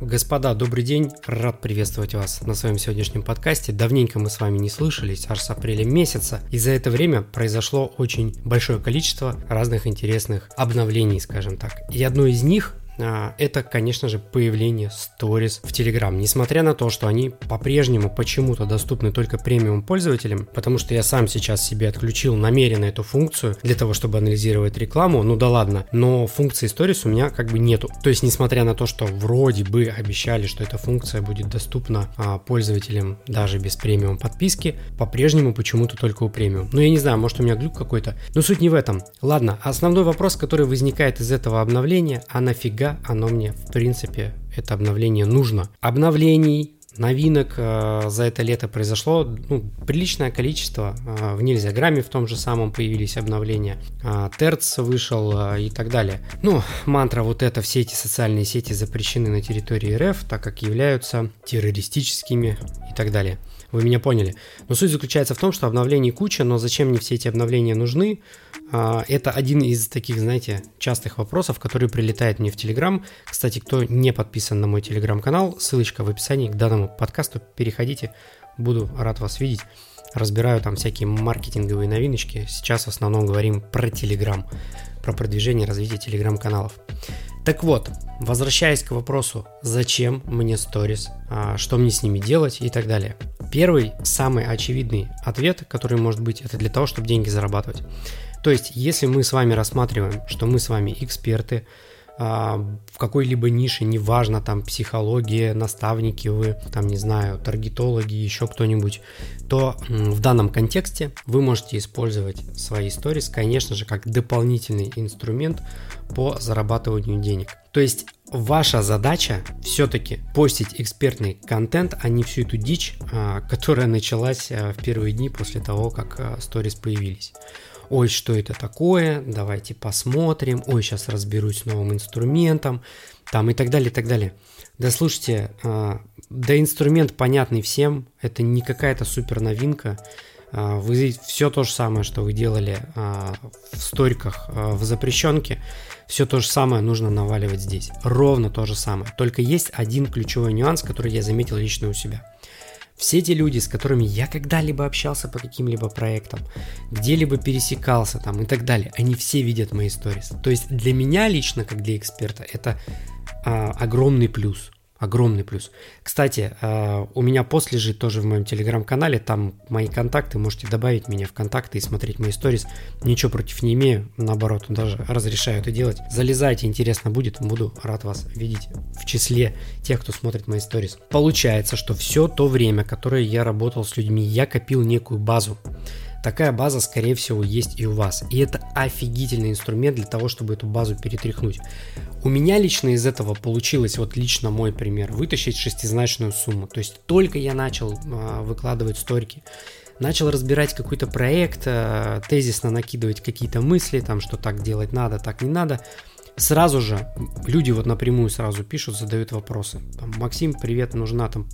Господа, добрый день. Рад приветствовать вас на своем сегодняшнем подкасте. Давненько мы с вами не слышались, аж с апреля месяца. И за это время произошло очень большое количество разных интересных обновлений, скажем так. И одно из них это, конечно же, появление Stories в Telegram. Несмотря на то, что они по-прежнему почему-то доступны только премиум пользователям, потому что я сам сейчас себе отключил намеренно эту функцию для того, чтобы анализировать рекламу, ну да ладно, но функции Stories у меня как бы нету. То есть, несмотря на то, что вроде бы обещали, что эта функция будет доступна а, пользователям даже без премиум подписки, по-прежнему почему-то только у премиум. Ну я не знаю, может у меня глюк какой-то, но суть не в этом. Ладно, основной вопрос, который возникает из этого обновления, а нафига нафига оно мне, в принципе, это обновление нужно. Обновлений, новинок э, за это лето произошло ну, приличное количество. Э, в Нельзяграме в том же самом появились обновления. Э, Терц вышел э, и так далее. Ну, мантра вот это, все эти социальные сети запрещены на территории РФ, так как являются террористическими и так далее. Вы меня поняли. Но суть заключается в том, что обновлений куча, но зачем мне все эти обновления нужны? А, это один из таких, знаете, частых вопросов, который прилетает мне в Телеграм. Кстати, кто не подписан на мой Телеграм-канал, ссылочка в описании к данному подкасту. Переходите, буду рад вас видеть. Разбираю там всякие маркетинговые новиночки. Сейчас в основном говорим про Телеграм, про продвижение и развитие Телеграм-каналов. Так вот, возвращаясь к вопросу, зачем мне сторис, а, что мне с ними делать и так далее. Первый, самый очевидный ответ, который может быть, это для того, чтобы деньги зарабатывать. То есть, если мы с вами рассматриваем, что мы с вами эксперты а, в какой-либо нише, неважно, там психология, наставники вы, там, не знаю, таргетологи, еще кто-нибудь, то в данном контексте вы можете использовать свои сторис, конечно же, как дополнительный инструмент по зарабатыванию денег. То есть ваша задача все-таки постить экспертный контент, а не всю эту дичь, а, которая началась а, в первые дни после того, как сторис появились. Ой, что это такое, давайте посмотрим, ой, сейчас разберусь с новым инструментом, там и так далее, и так далее. Да слушайте, да инструмент понятный всем, это не какая-то супер новинка, вы все то же самое, что вы делали э, в сториках э, в запрещенке, все то же самое нужно наваливать здесь. Ровно то же самое. Только есть один ключевой нюанс, который я заметил лично у себя – все те люди, с которыми я когда-либо общался по каким-либо проектам, где-либо пересекался там и так далее, они все видят мои сторис. То есть для меня лично, как для эксперта, это а, огромный плюс. Огромный плюс. Кстати, а, у меня пост лежит тоже в моем телеграм-канале, там мои контакты, можете добавить меня в контакты и смотреть мои сторис. Ничего против не имею, наоборот, даже разрешаю это делать. Залезайте, интересно будет, буду рад вас видеть в числе тех, кто смотрит мои сторис. Получается, что все то время, которое я работал с людьми, я копил некую базу. Такая база, скорее всего, есть и у вас. И это офигительный инструмент для того, чтобы эту базу перетряхнуть. У меня лично из этого получилось, вот лично мой пример, вытащить шестизначную сумму. То есть только я начал э, выкладывать сторики, начал разбирать какой-то проект, э, тезисно накидывать какие-то мысли, там, что так делать надо, так не надо, сразу же люди вот напрямую сразу пишут, задают вопросы. Там, Максим, привет, нужна там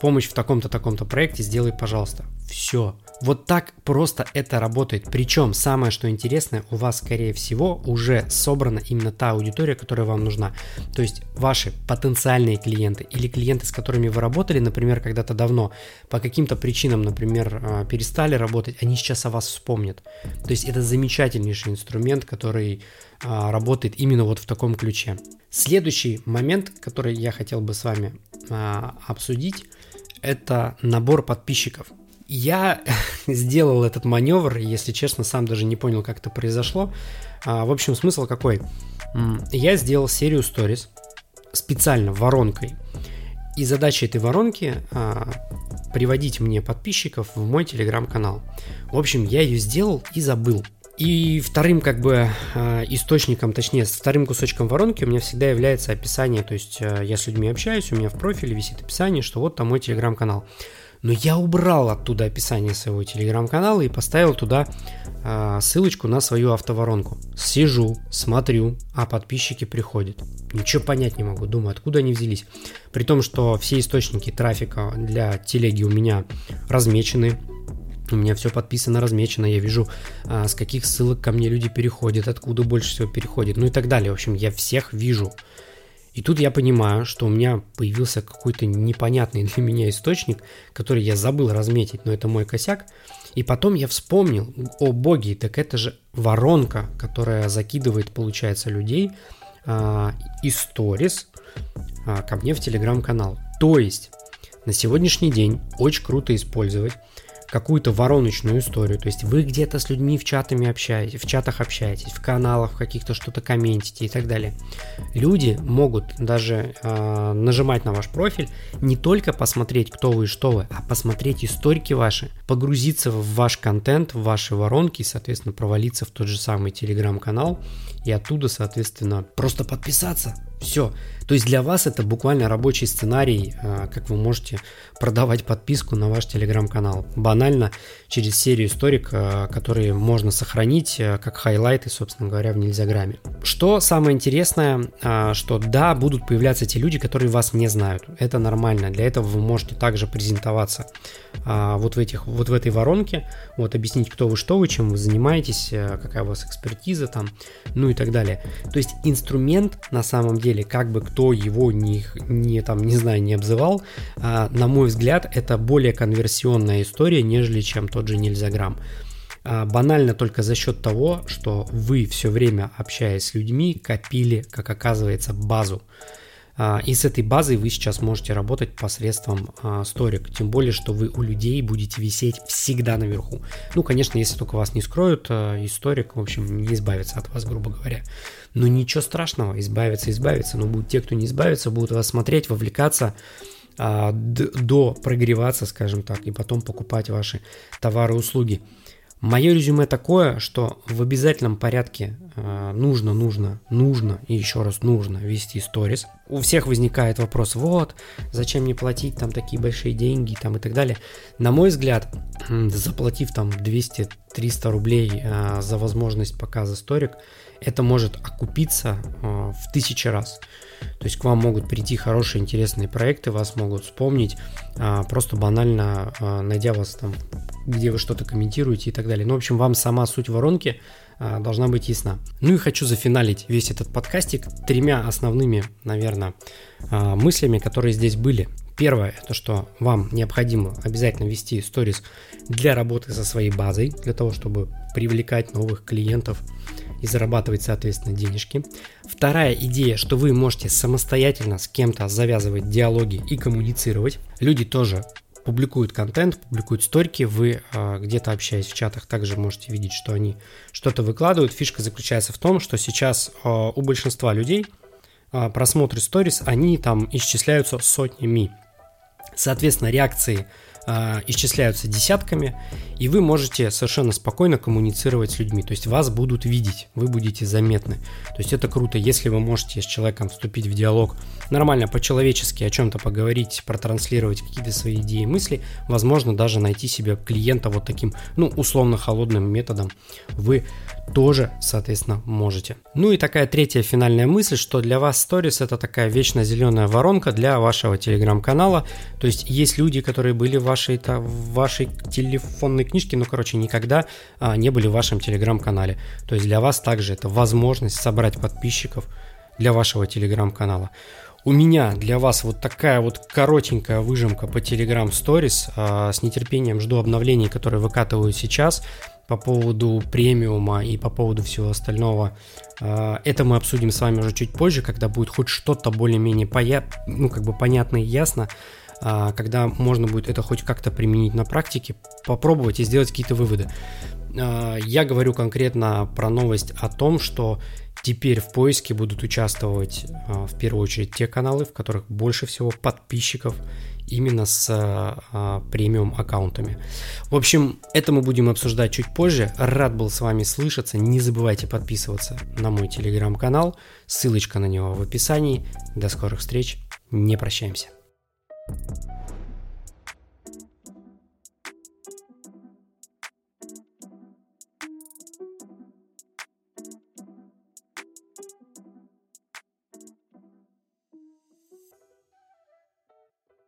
помощь в таком-то таком-то проекте, сделай, пожалуйста. Все. Вот так просто это работает. Причем самое, что интересное, у вас, скорее всего, уже собрана именно та аудитория, которая вам нужна. То есть ваши потенциальные клиенты или клиенты, с которыми вы работали, например, когда-то давно, по каким-то причинам, например, а, перестали работать, они сейчас о вас вспомнят. То есть это замечательнейший инструмент, который а, работает именно вот в таком ключе. Следующий момент, который я хотел бы с вами а, обсудить, это набор подписчиков. Я сделал этот маневр, если честно, сам даже не понял, как это произошло. А, в общем, смысл какой? Я сделал серию сториз специально воронкой. И задача этой воронки а, приводить мне подписчиков в мой телеграм-канал. В общем, я ее сделал и забыл. И вторым как бы а, источником, точнее, вторым кусочком воронки у меня всегда является описание, то есть а, я с людьми общаюсь, у меня в профиле висит описание, что вот там мой телеграм-канал. Но я убрал оттуда описание своего телеграм-канала и поставил туда э, ссылочку на свою автоворонку. Сижу, смотрю, а подписчики приходят. Ничего понять не могу, думаю, откуда они взялись. При том, что все источники трафика для телеги у меня размечены, у меня все подписано, размечено, я вижу, а, с каких ссылок ко мне люди переходят, откуда больше всего переходят, ну и так далее. В общем, я всех вижу. И тут я понимаю, что у меня появился какой-то непонятный для меня источник, который я забыл разметить, но это мой косяк. И потом я вспомнил, о боги, так это же воронка, которая закидывает, получается, людей а, из сторис а, ко мне в телеграм-канал. То есть на сегодняшний день очень круто использовать какую-то вороночную историю. То есть вы где-то с людьми в чатами общаетесь, в чатах общаетесь, в каналах каких-то что-то комментите и так далее. Люди могут даже э, нажимать на ваш профиль не только посмотреть, кто вы и что вы, а посмотреть историки ваши, погрузиться в ваш контент, в ваши воронки и, соответственно, провалиться в тот же самый телеграм-канал и оттуда, соответственно, просто подписаться. Все. То есть для вас это буквально рабочий сценарий, а, как вы можете продавать подписку на ваш телеграм-канал. Банально через серию историк, а, которые можно сохранить а, как хайлайты, собственно говоря, в Нельзяграме. Что самое интересное, что да, будут появляться те люди, которые вас не знают. Это нормально. Для этого вы можете также презентоваться вот в, этих, вот в этой воронке, вот объяснить, кто вы, что вы, чем вы занимаетесь, какая у вас экспертиза там, ну и так далее. То есть инструмент на самом деле, как бы кто его не, не там, не знаю, не обзывал, а, на мой взгляд, это более конверсионная история, нежели чем тот же Нельзяграм. А, банально только за счет того, что вы все время, общаясь с людьми, копили, как оказывается, базу. А, и с этой базой вы сейчас можете работать посредством а, сторик. Тем более, что вы у людей будете висеть всегда наверху. Ну, конечно, если только вас не скроют, а, историк, в общем, не избавится от вас, грубо говоря. Но ничего страшного, избавиться, избавиться. Но будут те, кто не избавится, будут вас смотреть, вовлекаться до прогреваться, скажем так, и потом покупать ваши товары и услуги. Мое резюме такое, что в обязательном порядке э, нужно, нужно, нужно и еще раз нужно вести сторис. У всех возникает вопрос, вот, зачем мне платить там такие большие деньги там и так далее. На мой взгляд, заплатив там 200-300 рублей э, за возможность показа сторик, это может окупиться э, в тысячи раз. То есть к вам могут прийти хорошие, интересные проекты, вас могут вспомнить, э, просто банально э, найдя вас там где вы что-то комментируете и так далее. Ну, в общем, вам сама суть воронки а, должна быть ясна. Ну и хочу зафиналить весь этот подкастик тремя основными, наверное, а, мыслями, которые здесь были. Первое, это что вам необходимо обязательно вести сторис для работы со своей базой, для того, чтобы привлекать новых клиентов и зарабатывать, соответственно, денежки. Вторая идея, что вы можете самостоятельно с кем-то завязывать диалоги и коммуницировать. Люди тоже публикуют контент, публикуют сторики, вы э, где-то общаясь в чатах также можете видеть, что они что-то выкладывают. Фишка заключается в том, что сейчас э, у большинства людей э, просмотры сторис, они там исчисляются сотнями. Соответственно, реакции э, исчисляются десятками, и вы можете совершенно спокойно коммуницировать с людьми. То есть вас будут видеть, вы будете заметны. То есть это круто, если вы можете с человеком вступить в диалог нормально по-человечески о чем-то поговорить, протранслировать какие-то свои идеи и мысли, возможно, даже найти себе клиента вот таким, ну, условно холодным методом. Вы тоже, соответственно, можете. Ну и такая третья финальная мысль, что для вас Stories это такая вечно зеленая воронка для вашего телеграм-канала. То есть есть люди, которые были в вашей, это, в вашей телефонной книжке, но, короче, никогда а, не были в вашем телеграм-канале. То есть для вас также это возможность собрать подписчиков для вашего телеграм-канала. У меня для вас вот такая вот коротенькая выжимка по Telegram Stories. А, с нетерпением жду обновлений, которые выкатывают сейчас по поводу премиума и по поводу всего остального. А, это мы обсудим с вами уже чуть позже, когда будет хоть что-то более-менее поя... ну, как бы понятно и ясно, когда можно будет это хоть как-то применить на практике, попробовать и сделать какие-то выводы. А, я говорю конкретно про новость о том, что теперь в поиске будут участвовать в первую очередь те каналы, в которых больше всего подписчиков именно с а, премиум аккаунтами. В общем, это мы будем обсуждать чуть позже. Рад был с вами слышаться. Не забывайте подписываться на мой телеграм-канал. Ссылочка на него в описании. До скорых встреч. Не прощаемся. you